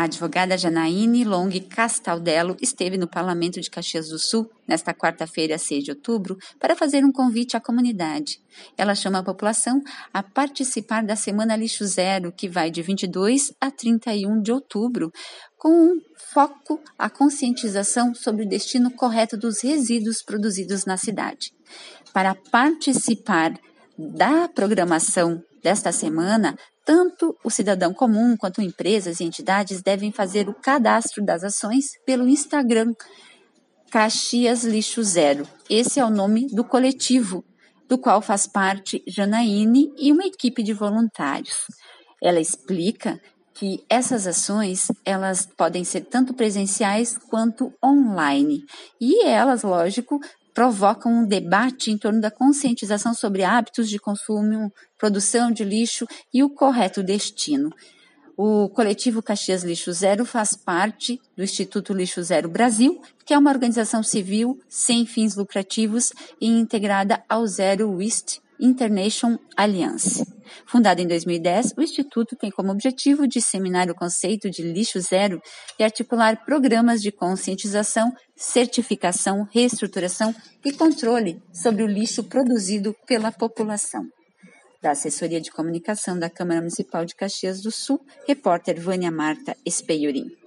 A advogada Janaíne Long Castaldello esteve no Parlamento de Caxias do Sul, nesta quarta-feira, 6 de outubro, para fazer um convite à comunidade. Ela chama a população a participar da Semana Lixo Zero, que vai de 22 a 31 de outubro, com um foco à conscientização sobre o destino correto dos resíduos produzidos na cidade. Para participar da programação desta semana, tanto o cidadão comum quanto empresas e entidades devem fazer o cadastro das ações pelo Instagram Caxias Lixo Zero. Esse é o nome do coletivo, do qual faz parte Janaíne e uma equipe de voluntários. Ela explica que essas ações elas podem ser tanto presenciais quanto online e elas, lógico, provocam um debate em torno da conscientização sobre hábitos de consumo, produção de lixo e o correto destino. O coletivo Caxias Lixo Zero faz parte do Instituto Lixo Zero Brasil, que é uma organização civil sem fins lucrativos e integrada ao Zero Waste International Alliance. Fundado em 2010, o Instituto tem como objetivo disseminar o conceito de lixo zero e articular programas de conscientização, certificação, reestruturação e controle sobre o lixo produzido pela população. Da Assessoria de Comunicação da Câmara Municipal de Caxias do Sul, repórter Vânia Marta Espeiurim.